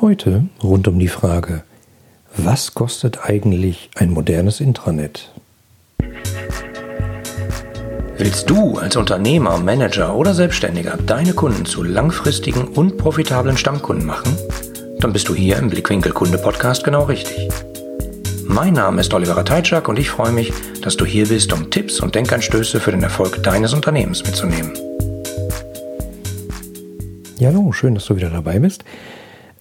Heute rund um die Frage, was kostet eigentlich ein modernes Intranet? Willst du als Unternehmer, Manager oder Selbstständiger deine Kunden zu langfristigen und profitablen Stammkunden machen? Dann bist du hier im Blickwinkel Kunde Podcast genau richtig. Mein Name ist Oliver Teitschak und ich freue mich, dass du hier bist, um Tipps und Denkanstöße für den Erfolg deines Unternehmens mitzunehmen. Ja, hallo, schön, dass du wieder dabei bist.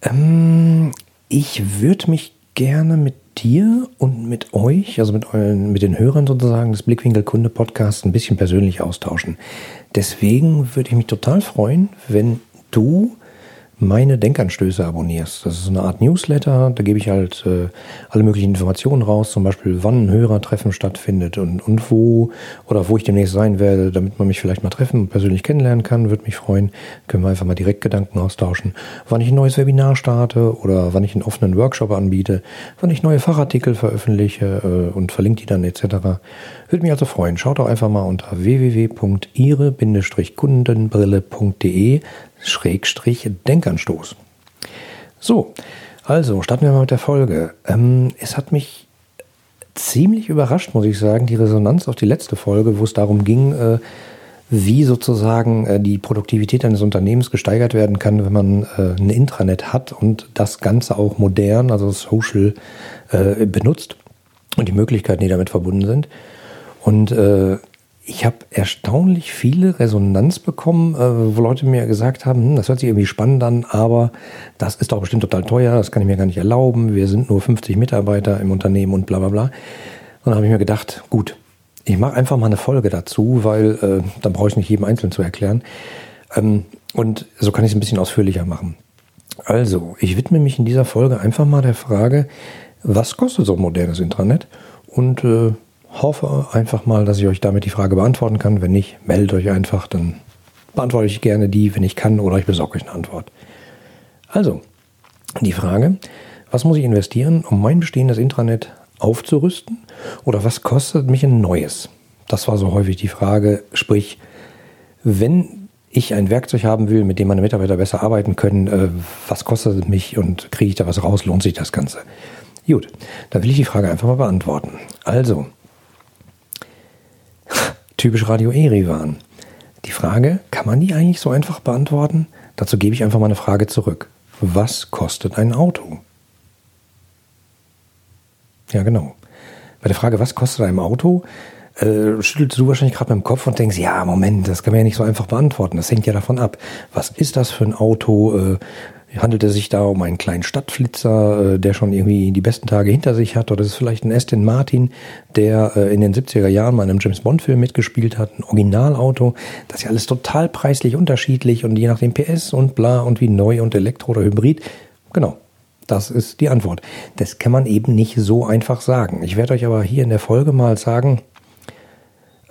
Ähm, ich würde mich gerne mit dir und mit euch, also mit euren, mit den Hörern sozusagen des Blickwinkel Kunde Podcasts ein bisschen persönlich austauschen. Deswegen würde ich mich total freuen, wenn du meine Denkanstöße abonnierst. Das ist eine Art Newsletter, da gebe ich halt äh, alle möglichen Informationen raus, zum Beispiel wann ein Hörertreffen stattfindet und, und wo oder wo ich demnächst sein werde, damit man mich vielleicht mal treffen und persönlich kennenlernen kann, würde mich freuen. Können wir einfach mal direkt Gedanken austauschen. Wann ich ein neues Webinar starte oder wann ich einen offenen Workshop anbiete, wann ich neue Fachartikel veröffentliche äh, und verlinke die dann etc. Würde mich also freuen. Schaut doch einfach mal unter www.ihre-kundenbrille.de Schrägstrich Denkanstoß. So, also starten wir mal mit der Folge. Ähm, es hat mich ziemlich überrascht, muss ich sagen, die Resonanz auf die letzte Folge, wo es darum ging, äh, wie sozusagen äh, die Produktivität eines Unternehmens gesteigert werden kann, wenn man äh, ein Intranet hat und das Ganze auch modern, also social, äh, benutzt und die Möglichkeiten, die damit verbunden sind. Und äh, ich habe erstaunlich viele Resonanz bekommen, äh, wo Leute mir gesagt haben, hm, das hört sich irgendwie spannend an, aber das ist doch bestimmt total teuer, das kann ich mir gar nicht erlauben, wir sind nur 50 Mitarbeiter im Unternehmen und bla bla bla. Und dann habe ich mir gedacht, gut, ich mache einfach mal eine Folge dazu, weil äh, dann brauche ich nicht jedem einzeln zu erklären. Ähm, und so kann ich es ein bisschen ausführlicher machen. Also, ich widme mich in dieser Folge einfach mal der Frage, was kostet so ein modernes Intranet? Und äh, hoffe einfach mal, dass ich euch damit die Frage beantworten kann. Wenn nicht, meldet euch einfach, dann beantworte ich gerne die, wenn ich kann, oder ich besorge euch eine Antwort. Also, die Frage, was muss ich investieren, um mein bestehendes Intranet aufzurüsten? Oder was kostet mich ein neues? Das war so häufig die Frage. Sprich, wenn ich ein Werkzeug haben will, mit dem meine Mitarbeiter besser arbeiten können, äh, was kostet es mich und kriege ich da was raus? Lohnt sich das Ganze? Gut, dann will ich die Frage einfach mal beantworten. Also, typisch Radio Erivan. Die Frage, kann man die eigentlich so einfach beantworten? Dazu gebe ich einfach mal eine Frage zurück. Was kostet ein Auto? Ja, genau. Bei der Frage, was kostet ein Auto, äh, schüttelst du wahrscheinlich gerade mit dem Kopf und denkst, ja, Moment, das kann man ja nicht so einfach beantworten. Das hängt ja davon ab. Was ist das für ein Auto? Äh, Handelt es sich da um einen kleinen Stadtflitzer, äh, der schon irgendwie die besten Tage hinter sich hat? Oder ist es vielleicht ein Aston Martin, der äh, in den 70er Jahren mal in einem James Bond-Film mitgespielt hat? Ein Originalauto? Das ist ja alles total preislich unterschiedlich und je nach dem PS und bla und wie neu und Elektro oder Hybrid. Genau. Das ist die Antwort. Das kann man eben nicht so einfach sagen. Ich werde euch aber hier in der Folge mal sagen,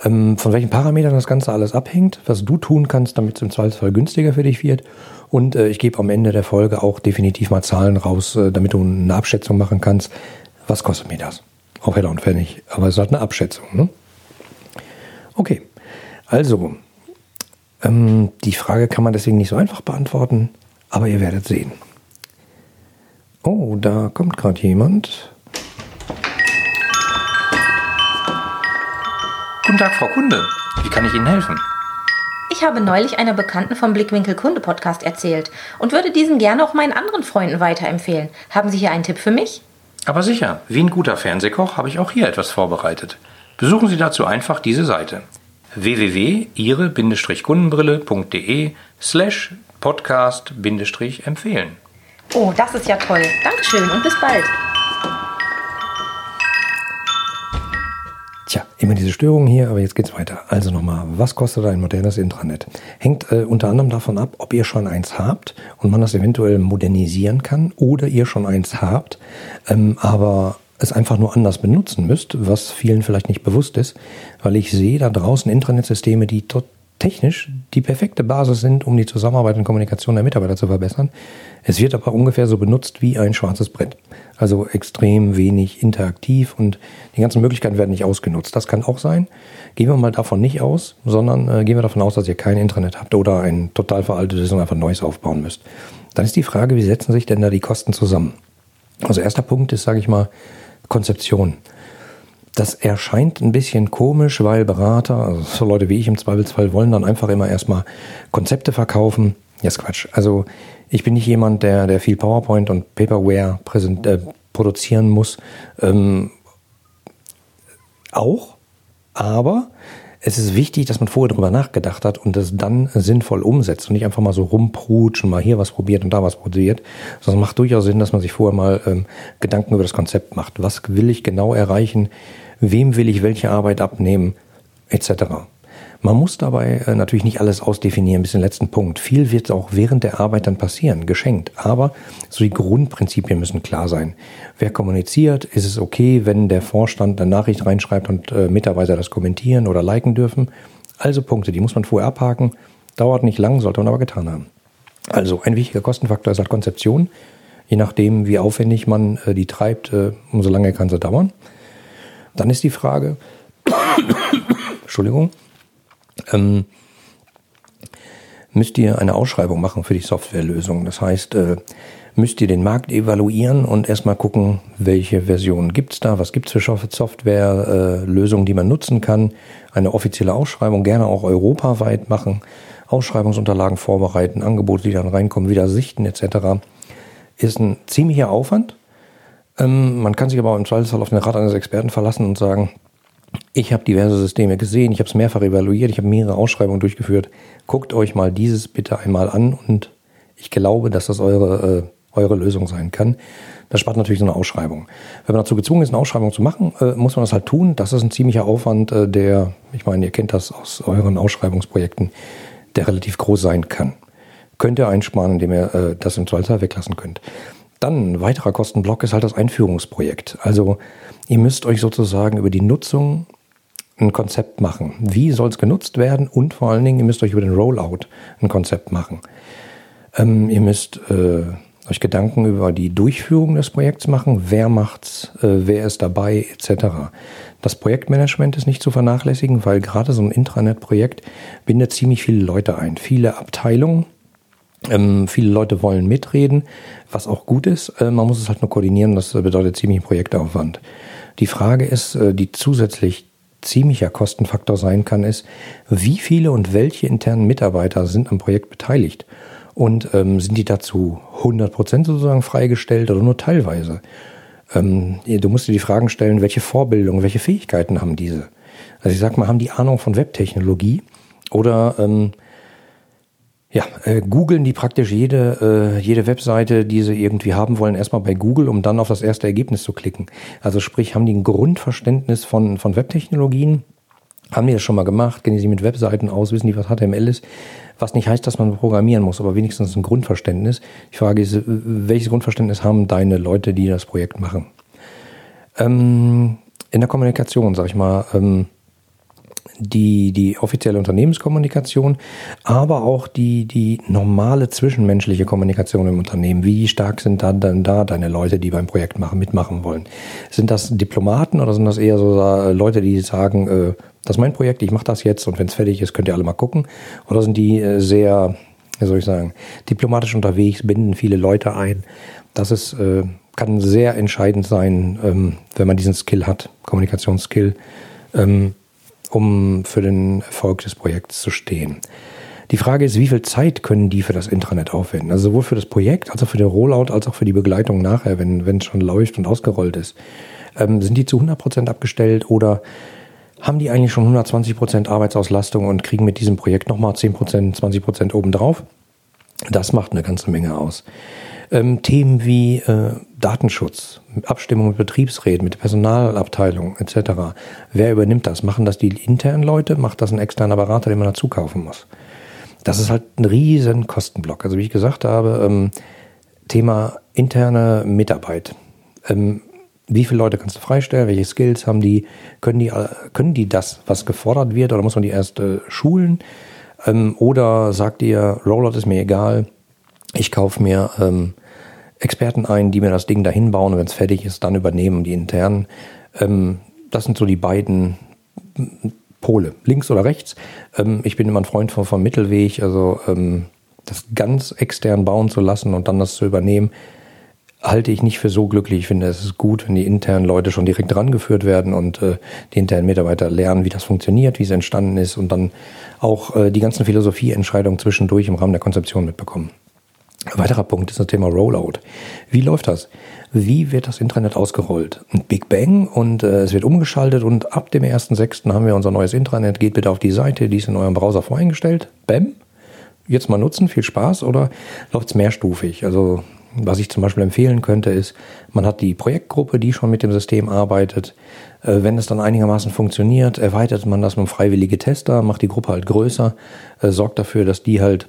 ähm, von welchen Parametern das Ganze alles abhängt, was du tun kannst, damit es im Zweifelsfall günstiger für dich wird. Und äh, ich gebe am Ende der Folge auch definitiv mal Zahlen raus, äh, damit du eine Abschätzung machen kannst. Was kostet mir das? Auch Heller und Pfennig. Aber es halt eine Abschätzung. Ne? Okay, also ähm, die Frage kann man deswegen nicht so einfach beantworten, aber ihr werdet sehen. Oh, da kommt gerade jemand. Guten Tag, Frau Kunde. Wie kann ich Ihnen helfen? Ich habe neulich einer Bekannten vom Blickwinkel Kunde Podcast erzählt und würde diesen gerne auch meinen anderen Freunden weiterempfehlen. Haben Sie hier einen Tipp für mich? Aber sicher, wie ein guter Fernsehkoch habe ich auch hier etwas vorbereitet. Besuchen Sie dazu einfach diese Seite www.ihre-kundenbrille.de slash podcast-empfehlen. Oh, das ist ja toll. Dankeschön und bis bald. Tja, immer diese Störungen hier, aber jetzt geht's weiter. Also nochmal, was kostet ein modernes Intranet? Hängt äh, unter anderem davon ab, ob ihr schon eins habt und man das eventuell modernisieren kann oder ihr schon eins habt, ähm, aber es einfach nur anders benutzen müsst, was vielen vielleicht nicht bewusst ist, weil ich sehe da draußen Intranetsysteme, die total technisch die perfekte Basis sind, um die Zusammenarbeit und Kommunikation der Mitarbeiter zu verbessern. Es wird aber ungefähr so benutzt wie ein schwarzes Brett. Also extrem wenig interaktiv und die ganzen Möglichkeiten werden nicht ausgenutzt. Das kann auch sein. Gehen wir mal davon nicht aus, sondern äh, gehen wir davon aus, dass ihr kein Intranet habt oder ein total veraltetes und einfach neues aufbauen müsst. Dann ist die Frage, wie setzen sich denn da die Kosten zusammen? Also erster Punkt ist, sage ich mal, Konzeption. Das erscheint ein bisschen komisch, weil Berater, also so Leute wie ich im Zweifelsfall, wollen dann einfach immer erstmal Konzepte verkaufen. Ja, ist Quatsch. Also ich bin nicht jemand, der, der viel PowerPoint und Paperware präsent, äh, produzieren muss. Ähm, auch, aber es ist wichtig, dass man vorher drüber nachgedacht hat und das dann sinnvoll umsetzt und nicht einfach mal so rumprutscht und mal hier was probiert und da was probiert, sondern macht durchaus Sinn, dass man sich vorher mal ähm, Gedanken über das Konzept macht. Was will ich genau erreichen? Wem will ich welche Arbeit abnehmen? Etc. Man muss dabei äh, natürlich nicht alles ausdefinieren bis zum letzten Punkt. Viel wird auch während der Arbeit dann passieren, geschenkt. Aber so die Grundprinzipien müssen klar sein. Wer kommuniziert, ist es okay, wenn der Vorstand eine Nachricht reinschreibt und äh, Mitarbeiter das kommentieren oder liken dürfen. Also Punkte, die muss man vorher abhaken. Dauert nicht lang, sollte man aber getan haben. Also ein wichtiger Kostenfaktor ist halt Konzeption. Je nachdem, wie aufwendig man äh, die treibt, äh, umso lange kann sie dauern. Dann ist die Frage, Entschuldigung, ähm, müsst ihr eine Ausschreibung machen für die Softwarelösung. Das heißt, äh, müsst ihr den Markt evaluieren und erstmal gucken, welche Versionen gibt's da, was gibt's für Softwarelösungen, äh, die man nutzen kann. Eine offizielle Ausschreibung gerne auch europaweit machen, Ausschreibungsunterlagen vorbereiten, Angebote, die dann reinkommen, wieder sichten etc. Ist ein ziemlicher Aufwand. Ähm, man kann sich aber im Zweifelsfall auf den Rat eines Experten verlassen und sagen, ich habe diverse Systeme gesehen, ich habe es mehrfach evaluiert, ich habe mehrere Ausschreibungen durchgeführt. Guckt euch mal dieses bitte einmal an und ich glaube, dass das eure, äh, eure Lösung sein kann. Das spart natürlich so eine Ausschreibung. Wenn man dazu gezwungen ist, eine Ausschreibung zu machen, äh, muss man das halt tun. Das ist ein ziemlicher Aufwand, äh, der, ich meine, ihr kennt das aus euren Ausschreibungsprojekten, der relativ groß sein kann. Könnt ihr einsparen, indem ihr äh, das im Zweifelsfall weglassen könnt. Dann ein weiterer Kostenblock ist halt das Einführungsprojekt. Also ihr müsst euch sozusagen über die Nutzung ein Konzept machen. Wie soll es genutzt werden? Und vor allen Dingen, ihr müsst euch über den Rollout ein Konzept machen. Ähm, ihr müsst äh, euch Gedanken über die Durchführung des Projekts machen. Wer macht's? Äh, wer ist dabei? Etc. Das Projektmanagement ist nicht zu vernachlässigen, weil gerade so ein Intranet-Projekt bindet ziemlich viele Leute ein. Viele Abteilungen, ähm, viele Leute wollen mitreden, was auch gut ist. Äh, man muss es halt nur koordinieren, das bedeutet ziemlich Projektaufwand. Die Frage ist, äh, die zusätzlich ziemlicher Kostenfaktor sein kann, ist, wie viele und welche internen Mitarbeiter sind am Projekt beteiligt? Und ähm, sind die dazu 100% sozusagen freigestellt oder nur teilweise? Ähm, du musst dir die Fragen stellen, welche Vorbildung, welche Fähigkeiten haben diese? Also ich sag mal, haben die Ahnung von Webtechnologie oder ähm, ja, äh, googeln die praktisch jede, äh, jede Webseite, die sie irgendwie haben wollen, erstmal bei Google, um dann auf das erste Ergebnis zu klicken. Also sprich, haben die ein Grundverständnis von, von Webtechnologien? Haben die das schon mal gemacht? Kennen die sich mit Webseiten aus? Wissen die, was HTML ist? Was nicht heißt, dass man programmieren muss, aber wenigstens ein Grundverständnis. Die Frage ist, welches Grundverständnis haben deine Leute, die das Projekt machen? Ähm, in der Kommunikation, sag ich mal, ähm, die, die offizielle Unternehmenskommunikation, aber auch die, die normale zwischenmenschliche Kommunikation im Unternehmen. Wie stark sind da dann da deine Leute, die beim Projekt machen, mitmachen wollen? Sind das Diplomaten oder sind das eher so äh, Leute, die sagen, äh, das ist mein Projekt, ich mache das jetzt und wenn es fertig ist, könnt ihr alle mal gucken? Oder sind die äh, sehr, wie soll ich sagen, diplomatisch unterwegs, binden viele Leute ein? Das ist, äh, kann sehr entscheidend sein, ähm, wenn man diesen Skill hat, Kommunikationsskill. Ähm, um für den Erfolg des Projekts zu stehen. Die Frage ist, wie viel Zeit können die für das Intranet aufwenden? Also sowohl für das Projekt, als auch für den Rollout, als auch für die Begleitung nachher, wenn, es schon läuft und ausgerollt ist. Ähm, sind die zu 100 Prozent abgestellt oder haben die eigentlich schon 120 Prozent Arbeitsauslastung und kriegen mit diesem Projekt nochmal 10%, Prozent, 20 Prozent obendrauf? Das macht eine ganze Menge aus. Ähm, Themen wie äh, Datenschutz, Abstimmung mit Betriebsräten, mit Personalabteilung etc. Wer übernimmt das? Machen das die internen Leute? Macht das ein externer Berater, den man dazu kaufen muss? Das ist halt ein riesen Kostenblock. Also wie ich gesagt habe, ähm, Thema interne Mitarbeit. Ähm, wie viele Leute kannst du freistellen? Welche Skills haben die? Können die, können die das, was gefordert wird? Oder muss man die erst äh, schulen? Ähm, oder sagt ihr, Rollout ist mir egal, ich kaufe mir ähm, Experten ein, die mir das Ding dahin bauen und wenn es fertig ist, dann übernehmen die internen. Ähm, das sind so die beiden Pole, links oder rechts. Ähm, ich bin immer ein Freund von, vom Mittelweg, also ähm, das ganz extern bauen zu lassen und dann das zu übernehmen, halte ich nicht für so glücklich. Ich finde, es ist gut, wenn die internen Leute schon direkt rangeführt werden und äh, die internen Mitarbeiter lernen, wie das funktioniert, wie es entstanden ist und dann auch äh, die ganzen Philosophieentscheidungen zwischendurch im Rahmen der Konzeption mitbekommen. Ein weiterer Punkt ist das Thema Rollout. Wie läuft das? Wie wird das Intranet ausgerollt? Ein Big Bang und äh, es wird umgeschaltet und ab dem 1.6. haben wir unser neues Intranet. Geht bitte auf die Seite, die ist in eurem Browser voreingestellt. Bam. Jetzt mal nutzen, viel Spaß oder läuft es mehrstufig? Also was ich zum Beispiel empfehlen könnte, ist, man hat die Projektgruppe, die schon mit dem System arbeitet. Äh, wenn es dann einigermaßen funktioniert, erweitert man das mit freiwillige Tester, macht die Gruppe halt größer, äh, sorgt dafür, dass die halt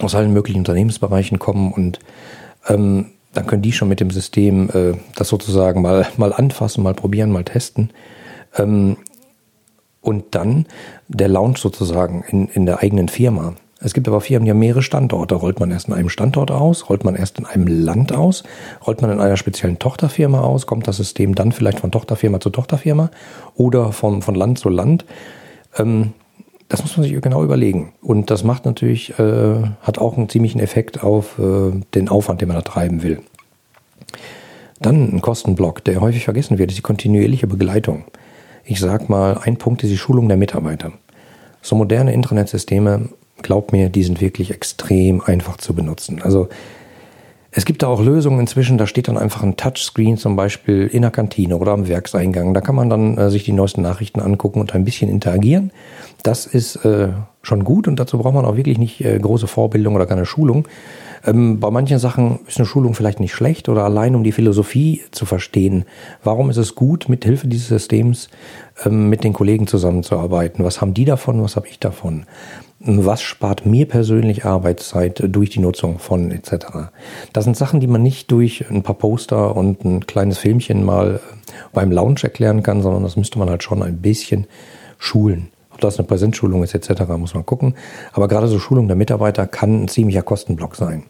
aus allen möglichen Unternehmensbereichen kommen und ähm, dann können die schon mit dem System äh, das sozusagen mal, mal anfassen, mal probieren, mal testen. Ähm, und dann der Launch sozusagen in, in der eigenen Firma. Es gibt aber Firmen, die haben mehrere Standorte. Rollt man erst in einem Standort aus? Rollt man erst in einem Land aus? Rollt man in einer speziellen Tochterfirma aus? Kommt das System dann vielleicht von Tochterfirma zu Tochterfirma oder von, von Land zu Land? Ähm, das muss man sich genau überlegen. Und das macht natürlich, äh, hat auch einen ziemlichen Effekt auf äh, den Aufwand, den man da treiben will. Dann ein Kostenblock, der häufig vergessen wird, ist die kontinuierliche Begleitung. Ich sag mal, ein Punkt ist die Schulung der Mitarbeiter. So moderne Internetsysteme glaubt mir, die sind wirklich extrem einfach zu benutzen. Also es gibt da auch Lösungen inzwischen, da steht dann einfach ein Touchscreen zum Beispiel in der Kantine oder am Werkseingang. Da kann man dann äh, sich die neuesten Nachrichten angucken und ein bisschen interagieren. Das ist äh, schon gut und dazu braucht man auch wirklich nicht äh, große Vorbildung oder keine Schulung. Ähm, bei manchen Sachen ist eine Schulung vielleicht nicht schlecht oder allein um die Philosophie zu verstehen. Warum ist es gut, mit Hilfe dieses Systems mit den Kollegen zusammenzuarbeiten? Was haben die davon? Was habe ich davon? was spart mir persönlich Arbeitszeit durch die Nutzung von etc. Das sind Sachen, die man nicht durch ein paar Poster und ein kleines Filmchen mal beim Lounge erklären kann, sondern das müsste man halt schon ein bisschen schulen. Ob das eine Präsenzschulung ist etc., muss man gucken. Aber gerade so Schulung der Mitarbeiter kann ein ziemlicher Kostenblock sein.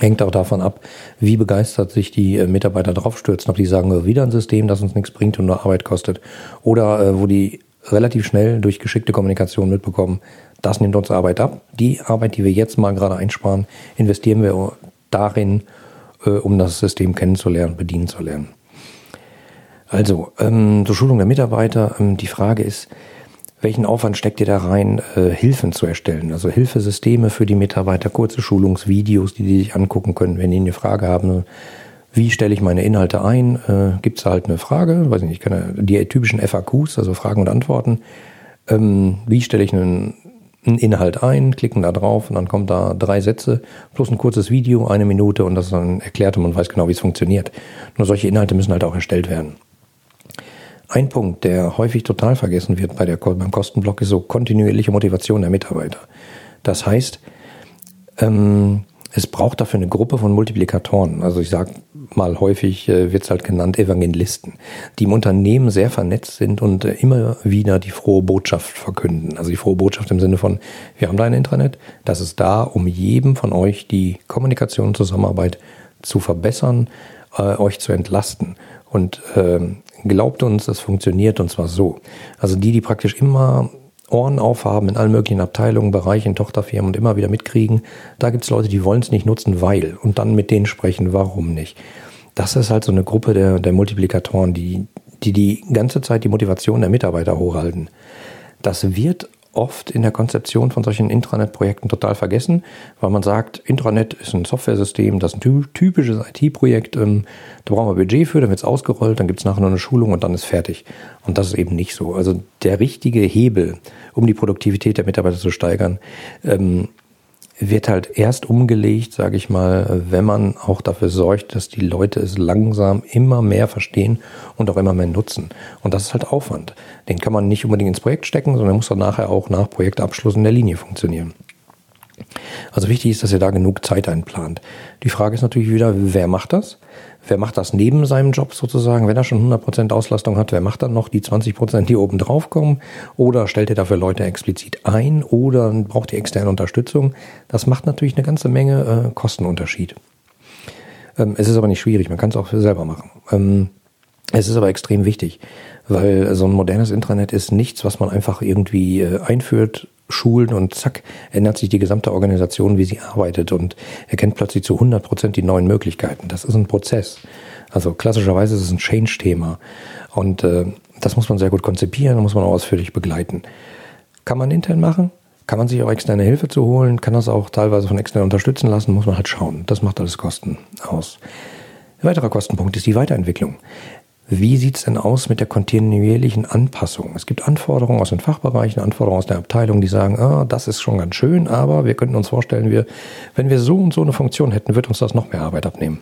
Hängt auch davon ab, wie begeistert sich die äh, Mitarbeiter draufstürzen, ob die sagen, wieder ein System, das uns nichts bringt und nur Arbeit kostet, oder äh, wo die relativ schnell durch geschickte Kommunikation mitbekommen, das nimmt uns Arbeit ab. Die Arbeit, die wir jetzt mal gerade einsparen, investieren wir darin, äh, um das System kennenzulernen, bedienen zu lernen. Also, ähm, zur Schulung der Mitarbeiter, ähm, die Frage ist, welchen Aufwand steckt ihr da rein, äh, Hilfen zu erstellen? Also Hilfesysteme für die Mitarbeiter, kurze Schulungsvideos, die die sich angucken können, wenn die eine Frage haben. Wie stelle ich meine Inhalte ein? Äh, Gibt es halt eine Frage? Weiß ich nicht, keine, die typischen FAQs, also Fragen und Antworten. Ähm, wie stelle ich einen einen Inhalt ein, klicken da drauf und dann kommt da drei Sätze plus ein kurzes Video, eine Minute und das ist dann erklärt und man weiß genau, wie es funktioniert. Nur solche Inhalte müssen halt auch erstellt werden. Ein Punkt, der häufig total vergessen wird bei der, beim Kostenblock, ist so kontinuierliche Motivation der Mitarbeiter. Das heißt, ähm, es braucht dafür eine Gruppe von Multiplikatoren. Also ich sage mal häufig, äh, wird es halt genannt Evangelisten, die im Unternehmen sehr vernetzt sind und äh, immer wieder die frohe Botschaft verkünden. Also die frohe Botschaft im Sinne von, wir haben da ein Intranet, das ist da, um jedem von euch die Kommunikation und Zusammenarbeit zu verbessern, äh, euch zu entlasten. Und äh, glaubt uns, das funktioniert und zwar so. Also die, die praktisch immer Ohren aufhaben in allen möglichen Abteilungen, Bereichen, Tochterfirmen und immer wieder mitkriegen. Da gibt's Leute, die wollen es nicht nutzen, weil. Und dann mit denen sprechen, warum nicht. Das ist halt so eine Gruppe der, der Multiplikatoren, die, die die ganze Zeit die Motivation der Mitarbeiter hochhalten. Das wird oft in der Konzeption von solchen Intranet-Projekten total vergessen, weil man sagt, Intranet ist ein Softwaresystem, das ist ein typisches IT-Projekt, ähm, da brauchen wir Budget für, dann wird es ausgerollt, dann gibt es nachher noch eine Schulung und dann ist fertig. Und das ist eben nicht so. Also der richtige Hebel, um die Produktivität der Mitarbeiter zu steigern, ähm, wird halt erst umgelegt, sage ich mal, wenn man auch dafür sorgt, dass die Leute es langsam immer mehr verstehen und auch immer mehr nutzen. Und das ist halt Aufwand. Den kann man nicht unbedingt ins Projekt stecken, sondern muss dann nachher auch nach Projektabschluss in der Linie funktionieren. Also wichtig ist, dass ihr da genug Zeit einplant. Die Frage ist natürlich wieder, wer macht das? Wer macht das neben seinem Job sozusagen? Wenn er schon 100% Auslastung hat, wer macht dann noch die 20%, die oben drauf kommen? Oder stellt ihr dafür Leute explizit ein? Oder braucht ihr externe Unterstützung? Das macht natürlich eine ganze Menge äh, Kostenunterschied. Ähm, es ist aber nicht schwierig, man kann es auch selber machen. Ähm, Es ist aber extrem wichtig, weil so ein modernes Intranet ist nichts, was man einfach irgendwie äh, einführt, schult und zack, ändert sich die gesamte Organisation, wie sie arbeitet und erkennt plötzlich zu 100 Prozent die neuen Möglichkeiten. Das ist ein Prozess. Also klassischerweise ist es ein Change-Thema und äh, das muss man sehr gut konzipieren, muss man auch ausführlich begleiten. Kann man intern machen, kann man sich auch externe Hilfe zu holen, kann das auch teilweise von extern unterstützen lassen, muss man halt schauen. Das macht alles Kosten aus. Ein weiterer Kostenpunkt ist die Weiterentwicklung. Wie sieht es denn aus mit der kontinuierlichen Anpassung? Es gibt Anforderungen aus den Fachbereichen, Anforderungen aus der Abteilung, die sagen, ah, das ist schon ganz schön, aber wir könnten uns vorstellen, wir, wenn wir so und so eine Funktion hätten, wird uns das noch mehr Arbeit abnehmen.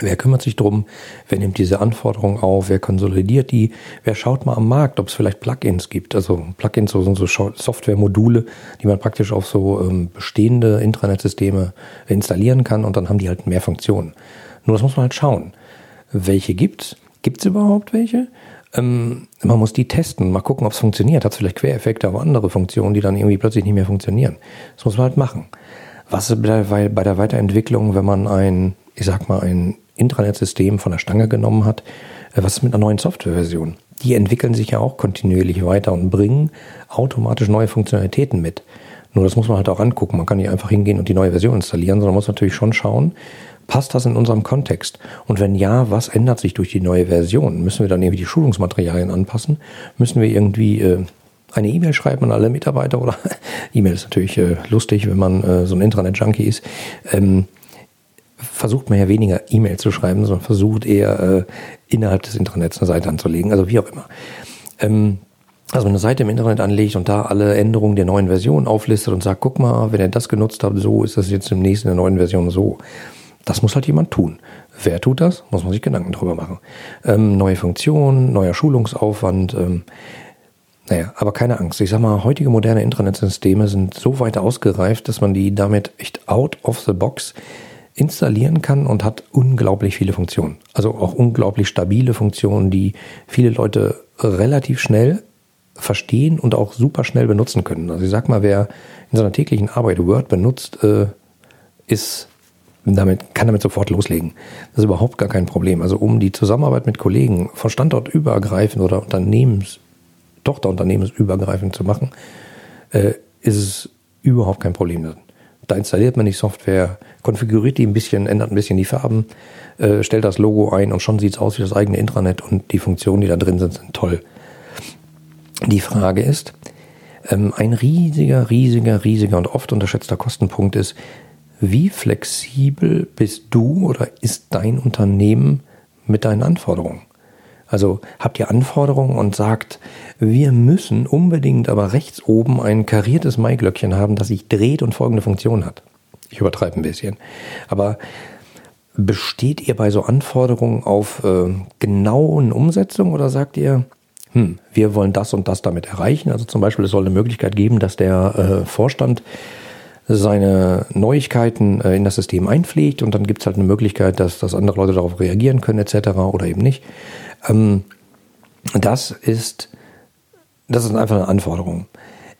Wer kümmert sich drum? Wer nimmt diese Anforderungen auf? Wer konsolidiert die? Wer schaut mal am Markt, ob es vielleicht Plugins gibt? Also Plugins sind so Softwaremodule, die man praktisch auf so ähm, bestehende Intranet-Systeme installieren kann und dann haben die halt mehr Funktionen. Nur das muss man halt schauen. Welche gibt's? Gibt es überhaupt welche? Ähm, man muss die testen, mal gucken, ob es funktioniert. Hat es vielleicht Quereffekte, aber andere Funktionen, die dann irgendwie plötzlich nicht mehr funktionieren. Das muss man halt machen. Was ist bei der Weiterentwicklung, wenn man ein, ich sag mal, ein Intranet-System von der Stange genommen hat? Äh, was ist mit einer neuen Softwareversion? Die entwickeln sich ja auch kontinuierlich weiter und bringen automatisch neue Funktionalitäten mit. Nur das muss man halt auch angucken. Man kann nicht einfach hingehen und die neue Version installieren, sondern muss natürlich schon schauen, passt das in unserem Kontext? Und wenn ja, was ändert sich durch die neue Version? Müssen wir dann irgendwie die Schulungsmaterialien anpassen? Müssen wir irgendwie äh, eine E-Mail schreiben an alle Mitarbeiter oder E-Mail ist natürlich äh, lustig, wenn man äh, so ein Intranet-Junkie ist. Ähm, versucht man ja weniger E-Mail zu schreiben, sondern versucht eher äh, innerhalb des Intranets eine Seite anzulegen, also wie auch immer. Ähm, also eine Seite im Internet anlegt und da alle Änderungen der neuen Version auflistet und sagt, guck mal, wenn ihr das genutzt habt, so ist das jetzt im nächsten der neuen Version so. Das muss halt jemand tun. Wer tut das? Muss man sich Gedanken drüber machen. Ähm, neue Funktionen, neuer Schulungsaufwand. Ähm, naja, aber keine Angst. Ich sag mal, heutige moderne Internetsysteme sind so weit ausgereift, dass man die damit echt out of the box installieren kann und hat unglaublich viele Funktionen. Also auch unglaublich stabile Funktionen, die viele Leute relativ schnell verstehen und auch super schnell benutzen können. Also ich sag mal, wer in seiner täglichen Arbeit Word benutzt, äh, ist damit, kann damit sofort loslegen. Das ist überhaupt gar kein Problem. Also um die Zusammenarbeit mit Kollegen von Standortübergreifend oder Unternehmens, Tochterunternehmensübergreifend zu machen, äh, ist es überhaupt kein Problem. Da installiert man die Software, konfiguriert die ein bisschen, ändert ein bisschen die Farben, äh, stellt das Logo ein und schon sieht es aus wie das eigene Intranet und die Funktionen, die da drin sind, sind toll. Die Frage ist, ähm, ein riesiger, riesiger, riesiger und oft unterschätzter Kostenpunkt ist, wie flexibel bist du oder ist dein Unternehmen mit deinen Anforderungen? Also habt ihr Anforderungen und sagt, wir müssen unbedingt aber rechts oben ein kariertes Maiglöckchen haben, das sich dreht und folgende Funktion hat. Ich übertreibe ein bisschen. Aber besteht ihr bei so Anforderungen auf äh, genauen Umsetzung oder sagt ihr, hm, wir wollen das und das damit erreichen? Also zum Beispiel, es soll eine Möglichkeit geben, dass der äh, Vorstand seine Neuigkeiten äh, in das System einpflegt und dann gibt es halt eine Möglichkeit, dass, dass andere Leute darauf reagieren können etc. oder eben nicht. Ähm, das ist das ist einfach eine Anforderung.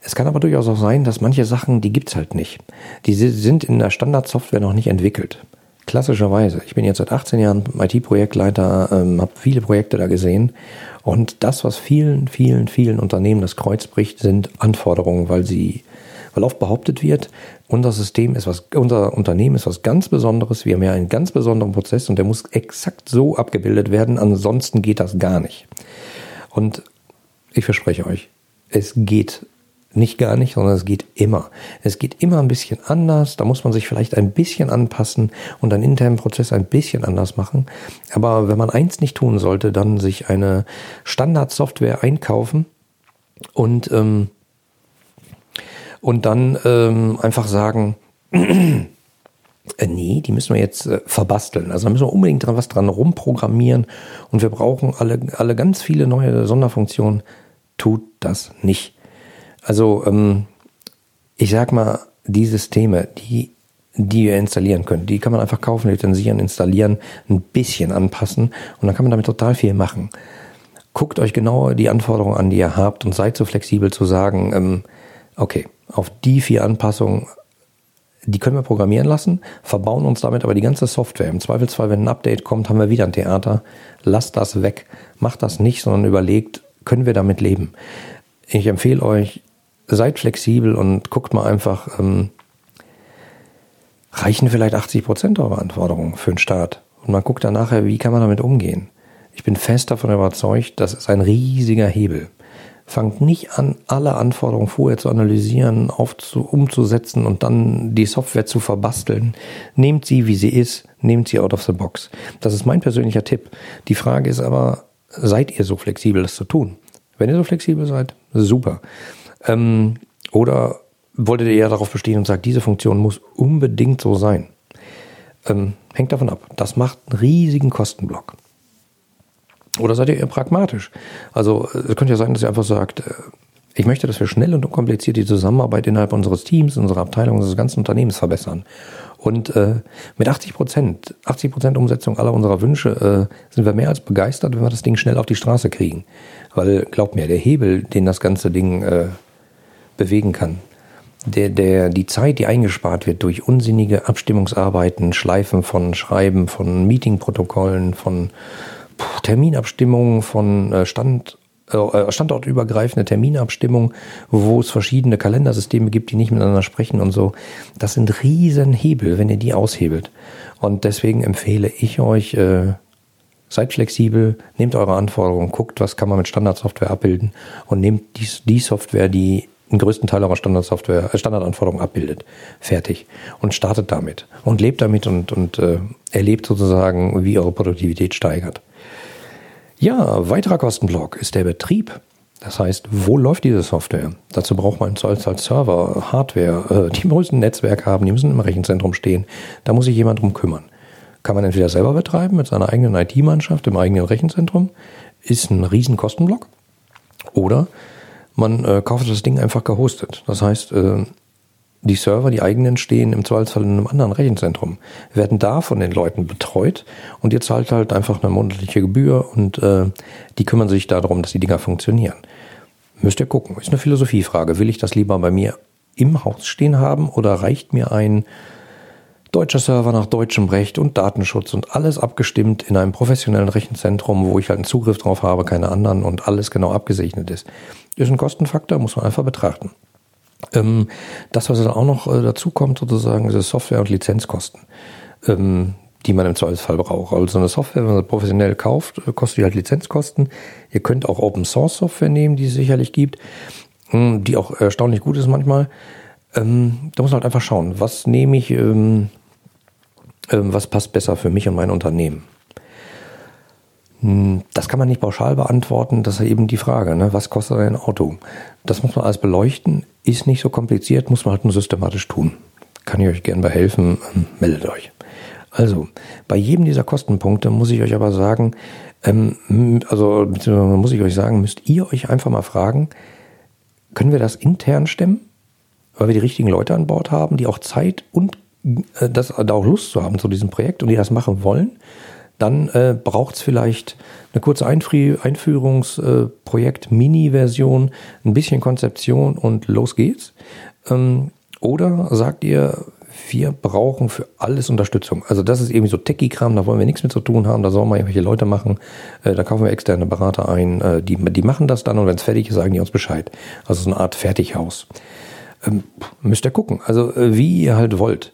Es kann aber durchaus auch sein, dass manche Sachen, die gibt's halt nicht. Die sind in der Standardsoftware noch nicht entwickelt. Klassischerweise. Ich bin jetzt seit 18 Jahren IT-Projektleiter, ähm, habe viele Projekte da gesehen. Und das, was vielen, vielen, vielen Unternehmen das Kreuz bricht, sind Anforderungen, weil sie weil oft behauptet wird, unser System ist was, unser Unternehmen ist was ganz Besonderes, wir haben ja einen ganz besonderen Prozess und der muss exakt so abgebildet werden, ansonsten geht das gar nicht. Und ich verspreche euch, es geht nicht gar nicht, sondern es geht immer. Es geht immer ein bisschen anders. Da muss man sich vielleicht ein bisschen anpassen und einen internen Prozess ein bisschen anders machen. Aber wenn man eins nicht tun sollte, dann sich eine Standardsoftware einkaufen und ähm, und dann ähm, einfach sagen, äh, nee, die müssen wir jetzt äh, verbasteln. Also da müssen wir unbedingt dran was dran rumprogrammieren und wir brauchen alle, alle ganz viele neue Sonderfunktionen. Tut das nicht. Also ähm, ich sag mal, die Systeme, die die ihr installieren könnt. Die kann man einfach kaufen, lizenzieren, installieren, ein bisschen anpassen und dann kann man damit total viel machen. Guckt euch genau die Anforderungen an, die ihr habt und seid so flexibel zu sagen, ähm, okay, auf die vier Anpassungen die können wir programmieren lassen, verbauen uns damit aber die ganze Software. Im Zweifelsfall, wenn ein Update kommt, haben wir wieder ein Theater. Lasst das weg. Macht das nicht, sondern überlegt, können wir damit leben? Ich empfehle euch, seid flexibel und guckt mal einfach, ähm, reichen vielleicht 80 Prozent eurer Anforderungen für den Start? Und man guckt dann nachher, wie kann man damit umgehen? Ich bin fest davon überzeugt, das ist ein riesiger Hebel. Fangt nicht an, alle Anforderungen vorher zu analysieren, aufzu umzusetzen und dann die Software zu verbasteln. Nehmt sie, wie sie ist, nehmt sie out of the box. Das ist mein persönlicher Tipp. Die Frage ist aber, seid ihr so flexibel, das zu tun? Wenn ihr so flexibel seid, super. Ähm, oder wolltet ihr eher darauf bestehen und sagt, diese Funktion muss unbedingt so sein? Ähm, hängt davon ab. Das macht einen riesigen Kostenblock. Oder seid ihr eher pragmatisch? Also es könnte ja sein, dass ihr einfach sagt, äh, ich möchte, dass wir schnell und unkompliziert die Zusammenarbeit innerhalb unseres Teams, unserer Abteilung, unseres ganzen Unternehmens verbessern. Und äh, mit 80 Prozent, 80 Prozent Umsetzung aller unserer Wünsche äh, sind wir mehr als begeistert, wenn wir das Ding schnell auf die Straße kriegen. Weil, glaubt mir, der Hebel, den das ganze Ding äh, bewegen kann, der, der, die Zeit, die eingespart wird durch unsinnige Abstimmungsarbeiten, Schleifen von Schreiben, von Meetingprotokollen, von Terminabstimmungen von äh, Stand, äh, äh, standortübergreifende Terminabstimmung, wo es verschiedene Kalendersysteme gibt, die nicht miteinander sprechen und so. Das sind Riesenhebel, wenn ihr die aushebelt. Und deswegen empfehle ich euch, äh, seid flexibel, nehmt eure Anforderungen, guckt, was kann man mit Standardsoftware abbilden und nehmt die, die Software, die den größten Teil eurer Standardsoftware, äh, Standardanforderungen abbildet. Fertig. Und startet damit. Und lebt damit und, und äh, erlebt sozusagen, wie eure Produktivität steigert. Ja, weiterer Kostenblock ist der Betrieb. Das heißt, wo läuft diese Software? Dazu braucht man als, als Server, Hardware, äh, die müssen Netzwerk haben, die müssen im Rechenzentrum stehen. Da muss sich jemand drum kümmern. Kann man entweder selber betreiben mit seiner eigenen IT-Mannschaft im eigenen Rechenzentrum, ist ein riesen Kostenblock. Oder man äh, kauft das Ding einfach gehostet. Das heißt, äh, die Server, die eigenen, stehen im Zweifelsfall in einem anderen Rechenzentrum, werden da von den Leuten betreut und ihr zahlt halt einfach eine monatliche Gebühr und äh, die kümmern sich darum, dass die Dinger funktionieren. Müsst ihr gucken. Ist eine Philosophiefrage. Will ich das lieber bei mir im Haus stehen haben oder reicht mir ein deutscher Server nach deutschem Recht und Datenschutz und alles abgestimmt in einem professionellen Rechenzentrum, wo ich halt einen Zugriff drauf habe, keine anderen und alles genau abgesegnet ist. Ist ein Kostenfaktor, muss man einfach betrachten. Ähm, das, was dann auch noch äh, dazu kommt, sozusagen, ist Software- und Lizenzkosten, ähm, die man im Zweifelsfall braucht. Also eine Software, wenn man sie professionell kauft, äh, kostet die halt Lizenzkosten. Ihr könnt auch Open Source Software nehmen, die es sicherlich gibt, hm, die auch erstaunlich gut ist manchmal. Ähm, da muss man halt einfach schauen, was nehme ich, ähm, ähm, was passt besser für mich und mein Unternehmen. Hm, das kann man nicht pauschal beantworten, das ist eben die Frage, ne? was kostet ein Auto? Das muss man alles beleuchten, ist nicht so kompliziert, muss man halt nur systematisch tun. Kann ich euch gerne bei helfen, ähm, meldet euch. Also, bei jedem dieser Kostenpunkte muss ich euch aber sagen, ähm, also muss ich euch sagen, müsst ihr euch einfach mal fragen, können wir das intern stemmen? Weil wir die richtigen Leute an Bord haben, die auch Zeit und äh, das, da auch Lust zu haben zu diesem Projekt und die das machen wollen? Dann äh, braucht es vielleicht eine kurze Einführungsprojekt, äh, Mini-Version, ein bisschen Konzeption und los geht's. Ähm, oder sagt ihr, wir brauchen für alles Unterstützung. Also das ist irgendwie so Techie-Kram, da wollen wir nichts mit zu tun haben, da sollen wir irgendwelche Leute machen, äh, da kaufen wir externe Berater ein, äh, die, die machen das dann und wenn es fertig ist, sagen die uns Bescheid. Also so eine Art Fertighaus. Ähm, müsst ihr gucken, also äh, wie ihr halt wollt.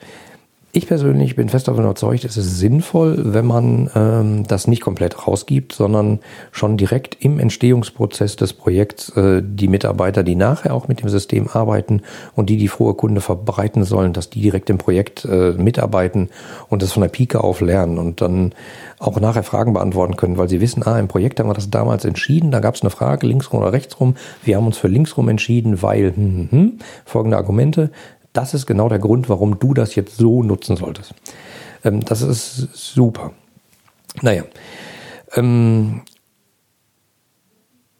Ich persönlich bin fest davon überzeugt, es ist sinnvoll, wenn man ähm, das nicht komplett rausgibt, sondern schon direkt im Entstehungsprozess des Projekts äh, die Mitarbeiter, die nachher auch mit dem System arbeiten und die die frohe Kunde verbreiten sollen, dass die direkt im Projekt äh, mitarbeiten und das von der Pike auf lernen und dann auch nachher Fragen beantworten können, weil sie wissen, ah, im Projekt haben wir das damals entschieden, da gab es eine Frage, linksrum oder rechtsrum, wir haben uns für linksrum entschieden, weil hm, hm, hm, folgende Argumente, das ist genau der Grund, warum du das jetzt so nutzen solltest. Ähm, das ist super. Naja. Ähm,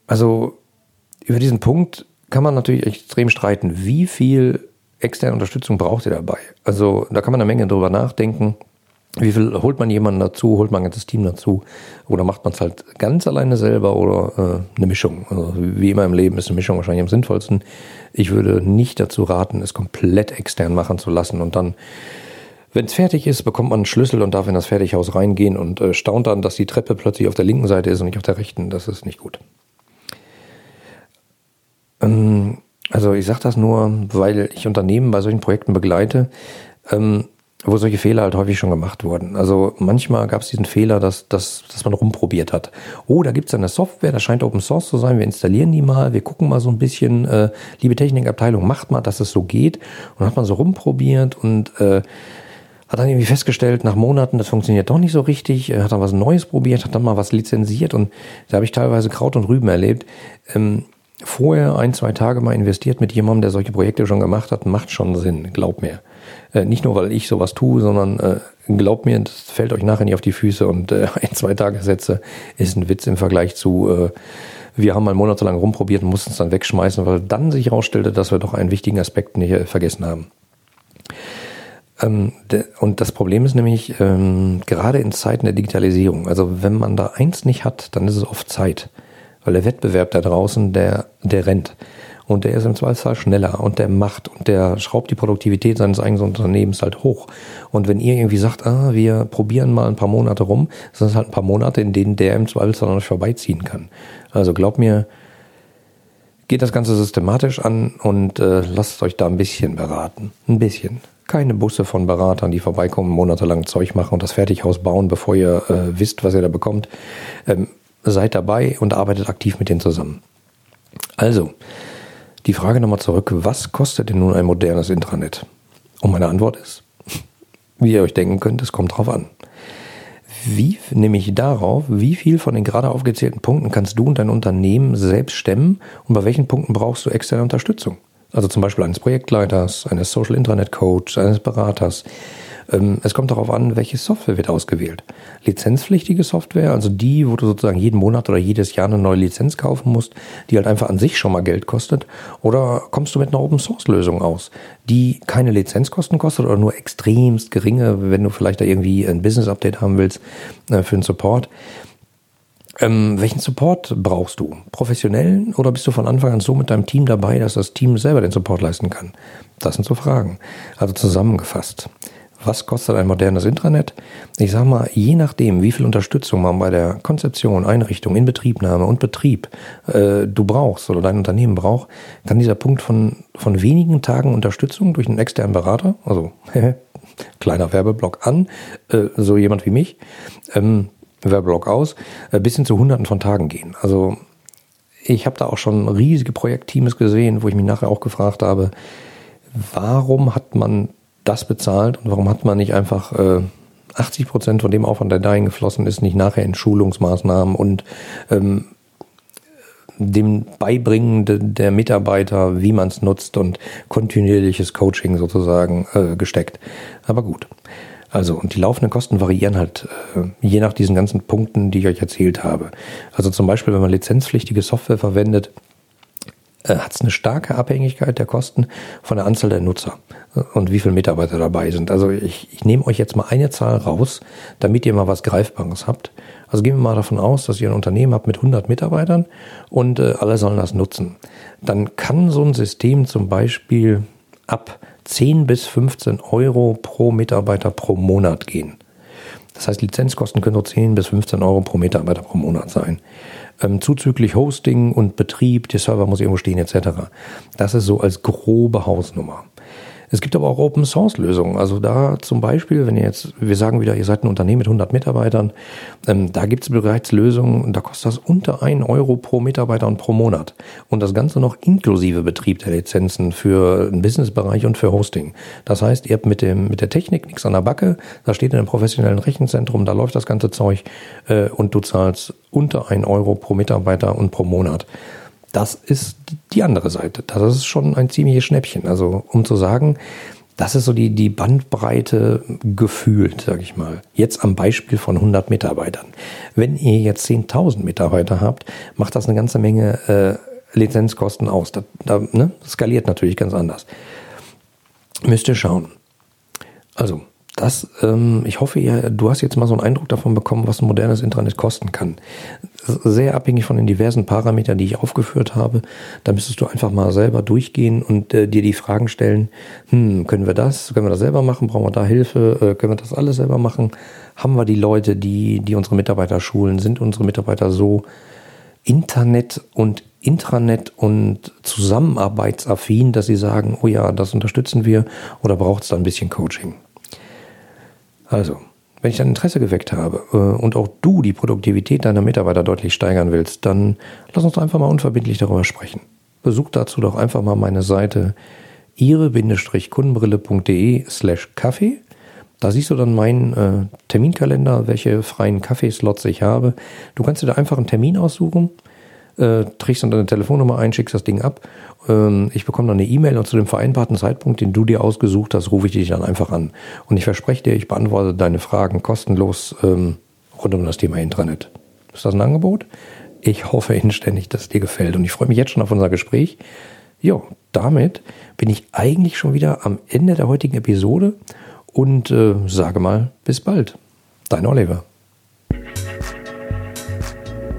also über diesen Punkt kann man natürlich extrem streiten. Wie viel externe Unterstützung braucht ihr dabei? Also da kann man eine Menge drüber nachdenken. Wie viel holt man jemanden dazu, holt man ein ganzes Team dazu oder macht man es halt ganz alleine selber oder äh, eine Mischung? Also wie immer im Leben ist eine Mischung wahrscheinlich am sinnvollsten. Ich würde nicht dazu raten, es komplett extern machen zu lassen und dann, wenn es fertig ist, bekommt man einen Schlüssel und darf in das Fertighaus reingehen und äh, staunt dann, dass die Treppe plötzlich auf der linken Seite ist und nicht auf der rechten. Das ist nicht gut. Ähm, also ich sage das nur, weil ich Unternehmen bei solchen Projekten begleite. Ähm, wo solche Fehler halt häufig schon gemacht wurden. Also manchmal gab es diesen Fehler, dass, dass, dass man rumprobiert hat. Oh, da gibt es eine Software, das scheint Open Source zu sein, wir installieren die mal, wir gucken mal so ein bisschen, äh, liebe Technikabteilung, macht mal, dass es so geht. Und hat man so rumprobiert und äh, hat dann irgendwie festgestellt, nach Monaten, das funktioniert doch nicht so richtig, hat dann was Neues probiert, hat dann mal was lizenziert und da habe ich teilweise Kraut und Rüben erlebt. Ähm, vorher ein, zwei Tage mal investiert mit jemandem, der solche Projekte schon gemacht hat, macht schon Sinn, glaub mir. Äh, nicht nur, weil ich sowas tue, sondern äh, glaubt mir, das fällt euch nachher nicht auf die Füße und äh, ein, zwei Tagessätze ist ein Witz im Vergleich zu, äh, wir haben mal monatelang rumprobiert und mussten es dann wegschmeißen, weil dann sich herausstellte, dass wir doch einen wichtigen Aspekt nicht vergessen haben. Ähm, und das Problem ist nämlich, ähm, gerade in Zeiten der Digitalisierung, also wenn man da eins nicht hat, dann ist es oft Zeit. Weil der Wettbewerb da draußen, der, der rennt. Und der ist im Zweifelsfall schneller und der macht und der schraubt die Produktivität seines eigenen Unternehmens halt hoch. Und wenn ihr irgendwie sagt, ah, wir probieren mal ein paar Monate rum, sind es halt ein paar Monate, in denen der im Zweifelsfall noch nicht vorbeiziehen kann. Also glaubt mir, geht das Ganze systematisch an und äh, lasst euch da ein bisschen beraten. Ein bisschen. Keine Busse von Beratern, die vorbeikommen, monatelang Zeug machen und das Fertighaus bauen, bevor ihr äh, wisst, was ihr da bekommt. Ähm, seid dabei und arbeitet aktiv mit denen zusammen. Also, die Frage nochmal zurück, was kostet denn nun ein modernes Intranet? Und meine Antwort ist, wie ihr euch denken könnt, es kommt drauf an. Wie, nämlich darauf, wie viel von den gerade aufgezählten Punkten kannst du und dein Unternehmen selbst stemmen und bei welchen Punkten brauchst du externe Unterstützung? Also zum Beispiel eines Projektleiters, eines Social Intranet Coach, eines Beraters. Ähm, es kommt darauf an, welche Software wird ausgewählt. Lizenzpflichtige Software, also die, wo du sozusagen jeden Monat oder jedes Jahr eine neue Lizenz kaufen musst, die halt einfach an sich schon mal Geld kostet. Oder kommst du mit einer Open Source Lösung aus, die keine Lizenzkosten kostet oder nur extremst geringe, wenn du vielleicht da irgendwie ein Business Update haben willst äh, für den Support. Ähm, welchen Support brauchst du? Professionellen oder bist du von Anfang an so mit deinem Team dabei, dass das Team selber den Support leisten kann? Das sind so Fragen. Also zusammengefasst was kostet ein modernes Intranet? Ich sage mal, je nachdem, wie viel Unterstützung man bei der Konzeption, Einrichtung, Inbetriebnahme und Betrieb äh, du brauchst oder dein Unternehmen braucht, kann dieser Punkt von, von wenigen Tagen Unterstützung durch einen externen Berater, also kleiner Werbeblock an, äh, so jemand wie mich, ähm, Werbeblock aus, äh, bis hin zu hunderten von Tagen gehen. Also ich habe da auch schon riesige Projektteams gesehen, wo ich mich nachher auch gefragt habe, warum hat man das bezahlt und warum hat man nicht einfach äh, 80 Prozent von dem Aufwand, der dahin geflossen ist, nicht nachher in Schulungsmaßnahmen und ähm, dem Beibringen de, der Mitarbeiter, wie man es nutzt und kontinuierliches Coaching sozusagen äh, gesteckt. Aber gut. Also, und die laufenden Kosten variieren halt äh, je nach diesen ganzen Punkten, die ich euch erzählt habe. Also zum Beispiel, wenn man lizenzpflichtige Software verwendet, äh, hat es eine starke Abhängigkeit der Kosten von der Anzahl der Nutzer und wie viele Mitarbeiter dabei sind. Also ich, ich nehme euch jetzt mal eine Zahl raus, damit ihr mal was Greifbares habt. Also gehen wir mal davon aus, dass ihr ein Unternehmen habt mit 100 Mitarbeitern und äh, alle sollen das nutzen. Dann kann so ein System zum Beispiel ab 10 bis 15 Euro pro Mitarbeiter pro Monat gehen. Das heißt, Lizenzkosten können so 10 bis 15 Euro pro Mitarbeiter pro Monat sein. Ähm, zuzüglich Hosting und Betrieb, der Server muss irgendwo stehen etc. Das ist so als grobe Hausnummer. Es gibt aber auch Open Source Lösungen. Also da zum Beispiel, wenn ihr jetzt, wir sagen wieder, ihr seid ein Unternehmen mit 100 Mitarbeitern, ähm, da gibt es bereits Lösungen, da kostet das unter 1 Euro pro Mitarbeiter und pro Monat. Und das Ganze noch inklusive Betrieb der Lizenzen für den Businessbereich und für Hosting. Das heißt, ihr habt mit, dem, mit der Technik nichts an der Backe, da steht in einem professionellen Rechenzentrum, da läuft das ganze Zeug äh, und du zahlst unter 1 Euro pro Mitarbeiter und pro Monat. Das ist die andere Seite. Das ist schon ein ziemliches Schnäppchen. Also um zu sagen, das ist so die, die Bandbreite gefühlt, sage ich mal. Jetzt am Beispiel von 100 Mitarbeitern. Wenn ihr jetzt 10.000 Mitarbeiter habt, macht das eine ganze Menge äh, Lizenzkosten aus. Da, da ne? skaliert natürlich ganz anders. Müsst ihr schauen. Also, das, ähm, ich hoffe, ihr, du hast jetzt mal so einen Eindruck davon bekommen, was ein modernes Intranet kosten kann. Sehr abhängig von den diversen Parametern, die ich aufgeführt habe. Da müsstest du einfach mal selber durchgehen und äh, dir die Fragen stellen, hm, können wir das, können wir das selber machen, brauchen wir da Hilfe, äh, können wir das alles selber machen? Haben wir die Leute, die, die unsere Mitarbeiter schulen? Sind unsere Mitarbeiter so Internet und Intranet und zusammenarbeitsaffin, dass sie sagen, oh ja, das unterstützen wir oder braucht es da ein bisschen Coaching? Also, wenn ich dein Interesse geweckt habe äh, und auch du die Produktivität deiner Mitarbeiter deutlich steigern willst, dann lass uns einfach mal unverbindlich darüber sprechen. Besuch dazu doch einfach mal meine Seite ihre-kundenbrille.de slash Kaffee. Da siehst du dann meinen äh, Terminkalender, welche freien Kaffeeslots ich habe. Du kannst dir da einfach einen Termin aussuchen äh, trägst dann deine Telefonnummer ein, schickst das Ding ab. Ähm, ich bekomme dann eine E-Mail und zu dem vereinbarten Zeitpunkt, den du dir ausgesucht hast, rufe ich dich dann einfach an. Und ich verspreche dir, ich beantworte deine Fragen kostenlos ähm, rund um das Thema Intranet. Ist das ein Angebot? Ich hoffe inständig, dass es dir gefällt und ich freue mich jetzt schon auf unser Gespräch. Jo, damit bin ich eigentlich schon wieder am Ende der heutigen Episode und äh, sage mal bis bald. Dein Oliver.